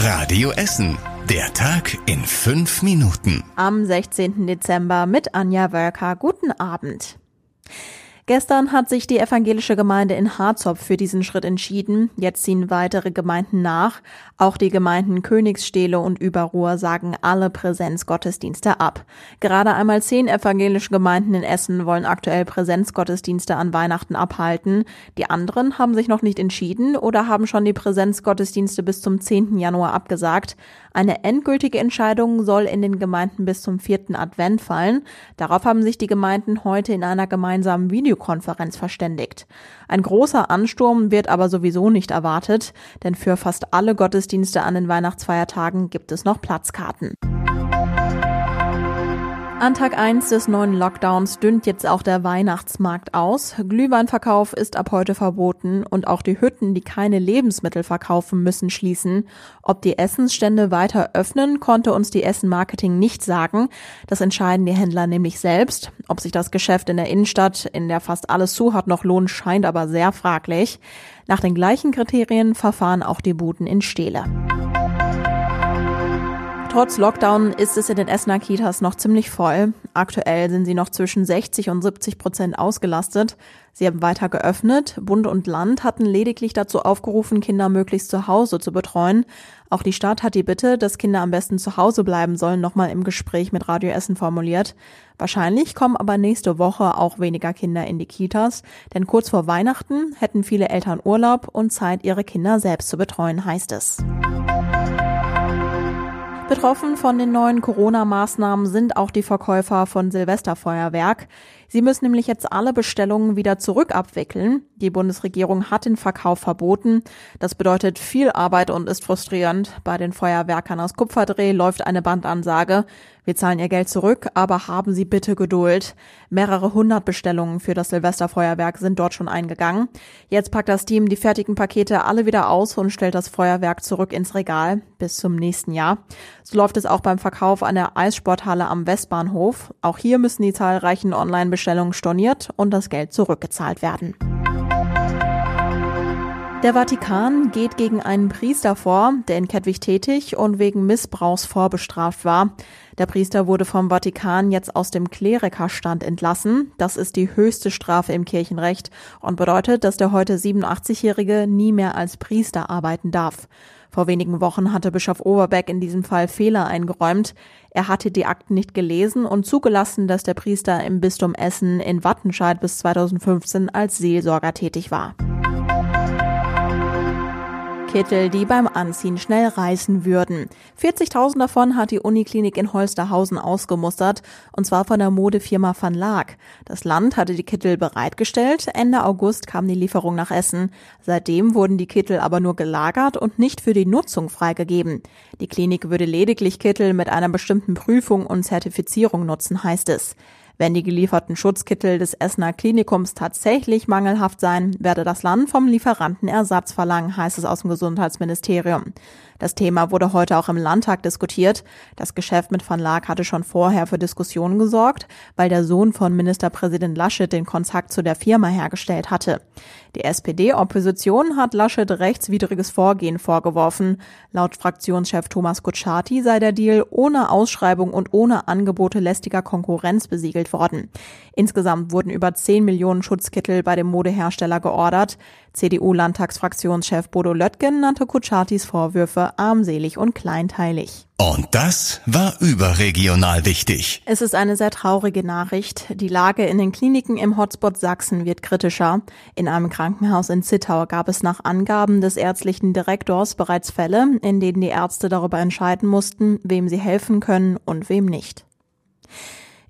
Radio Essen. Der Tag in fünf Minuten. Am 16. Dezember mit Anja Wölker. Guten Abend. Gestern hat sich die evangelische Gemeinde in Harzopf für diesen Schritt entschieden. Jetzt ziehen weitere Gemeinden nach. Auch die Gemeinden Königsstele und Überruhr sagen alle Präsenzgottesdienste ab. Gerade einmal zehn evangelische Gemeinden in Essen wollen aktuell Präsenzgottesdienste an Weihnachten abhalten. Die anderen haben sich noch nicht entschieden oder haben schon die Präsenzgottesdienste bis zum 10. Januar abgesagt. Eine endgültige Entscheidung soll in den Gemeinden bis zum vierten Advent fallen. Darauf haben sich die Gemeinden heute in einer gemeinsamen Videokonferenz verständigt. Ein großer Ansturm wird aber sowieso nicht erwartet, denn für fast alle Gottesdienste an den Weihnachtsfeiertagen gibt es noch Platzkarten. An Tag 1 des neuen Lockdowns dünnt jetzt auch der Weihnachtsmarkt aus. Glühweinverkauf ist ab heute verboten und auch die Hütten, die keine Lebensmittel verkaufen, müssen schließen. Ob die Essensstände weiter öffnen, konnte uns die Essen Marketing nicht sagen. Das entscheiden die Händler nämlich selbst. Ob sich das Geschäft in der Innenstadt, in der fast alles zu hat, noch lohnt, scheint aber sehr fraglich. Nach den gleichen Kriterien verfahren auch die Buden in Stele. Trotz Lockdown ist es in den Essener Kitas noch ziemlich voll. Aktuell sind sie noch zwischen 60 und 70 Prozent ausgelastet. Sie haben weiter geöffnet. Bund und Land hatten lediglich dazu aufgerufen, Kinder möglichst zu Hause zu betreuen. Auch die Stadt hat die Bitte, dass Kinder am besten zu Hause bleiben sollen, nochmal im Gespräch mit Radio Essen formuliert. Wahrscheinlich kommen aber nächste Woche auch weniger Kinder in die Kitas, denn kurz vor Weihnachten hätten viele Eltern Urlaub und Zeit, ihre Kinder selbst zu betreuen, heißt es. Betroffen von den neuen Corona-Maßnahmen sind auch die Verkäufer von Silvesterfeuerwerk. Sie müssen nämlich jetzt alle Bestellungen wieder zurückabwickeln. Die Bundesregierung hat den Verkauf verboten. Das bedeutet viel Arbeit und ist frustrierend. Bei den Feuerwerkern aus Kupferdreh läuft eine Bandansage. Wir zahlen Ihr Geld zurück, aber haben Sie bitte Geduld. Mehrere hundert Bestellungen für das Silvesterfeuerwerk sind dort schon eingegangen. Jetzt packt das Team die fertigen Pakete alle wieder aus und stellt das Feuerwerk zurück ins Regal bis zum nächsten Jahr. So läuft es auch beim Verkauf an der Eissporthalle am Westbahnhof. Auch hier müssen die zahlreichen Online-Bestellungen storniert und das Geld zurückgezahlt werden. Der Vatikan geht gegen einen Priester vor, der in Kettwig tätig und wegen Missbrauchs vorbestraft war. Der Priester wurde vom Vatikan jetzt aus dem Klerikerstand entlassen. Das ist die höchste Strafe im Kirchenrecht und bedeutet, dass der heute 87-Jährige nie mehr als Priester arbeiten darf. Vor wenigen Wochen hatte Bischof Oberbeck in diesem Fall Fehler eingeräumt. Er hatte die Akten nicht gelesen und zugelassen, dass der Priester im Bistum Essen in Wattenscheid bis 2015 als Seelsorger tätig war. Kittel, die beim Anziehen schnell reißen würden. 40.000 davon hat die Uniklinik in Holsterhausen ausgemustert, und zwar von der Modefirma Van Laak. Das Land hatte die Kittel bereitgestellt, Ende August kam die Lieferung nach Essen. Seitdem wurden die Kittel aber nur gelagert und nicht für die Nutzung freigegeben. Die Klinik würde lediglich Kittel mit einer bestimmten Prüfung und Zertifizierung nutzen, heißt es. Wenn die gelieferten Schutzkittel des Essener Klinikums tatsächlich mangelhaft seien, werde das Land vom Lieferanten Ersatz verlangen, heißt es aus dem Gesundheitsministerium. Das Thema wurde heute auch im Landtag diskutiert. Das Geschäft mit Van Laak hatte schon vorher für Diskussionen gesorgt, weil der Sohn von Ministerpräsident Laschet den Kontakt zu der Firma hergestellt hatte. Die SPD-Opposition hat Laschet rechtswidriges Vorgehen vorgeworfen. Laut Fraktionschef Thomas Kutschaty sei der Deal ohne Ausschreibung und ohne Angebote lästiger Konkurrenz besiegelt worden. Insgesamt wurden über 10 Millionen Schutzkittel bei dem Modehersteller geordert. CDU-Landtagsfraktionschef Bodo Löttgen nannte Kutschatys Vorwürfe armselig und kleinteilig. Und das war überregional wichtig. Es ist eine sehr traurige Nachricht. Die Lage in den Kliniken im Hotspot Sachsen wird kritischer. In einem Krankenhaus in Zittau gab es nach Angaben des ärztlichen Direktors bereits Fälle, in denen die Ärzte darüber entscheiden mussten, wem sie helfen können und wem nicht.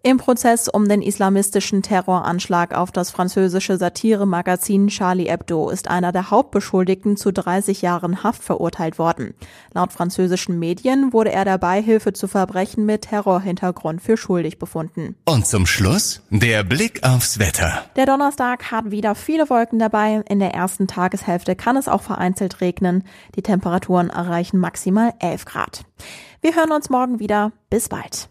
Im Prozess um den islamistischen Terroranschlag auf das französische Satiremagazin Charlie Hebdo ist einer der Hauptbeschuldigten zu 30 Jahren Haft verurteilt worden. Laut französischen Medien wurde er der Beihilfe zu Verbrechen mit Terrorhintergrund für schuldig befunden. Und zum Schluss der Blick aufs Wetter. Der Donnerstag hat wieder viele Wolken dabei. In der ersten Tageshälfte kann es auch vereinzelt regnen. Die Temperaturen erreichen maximal 11 Grad. Wir hören uns morgen wieder. Bis bald.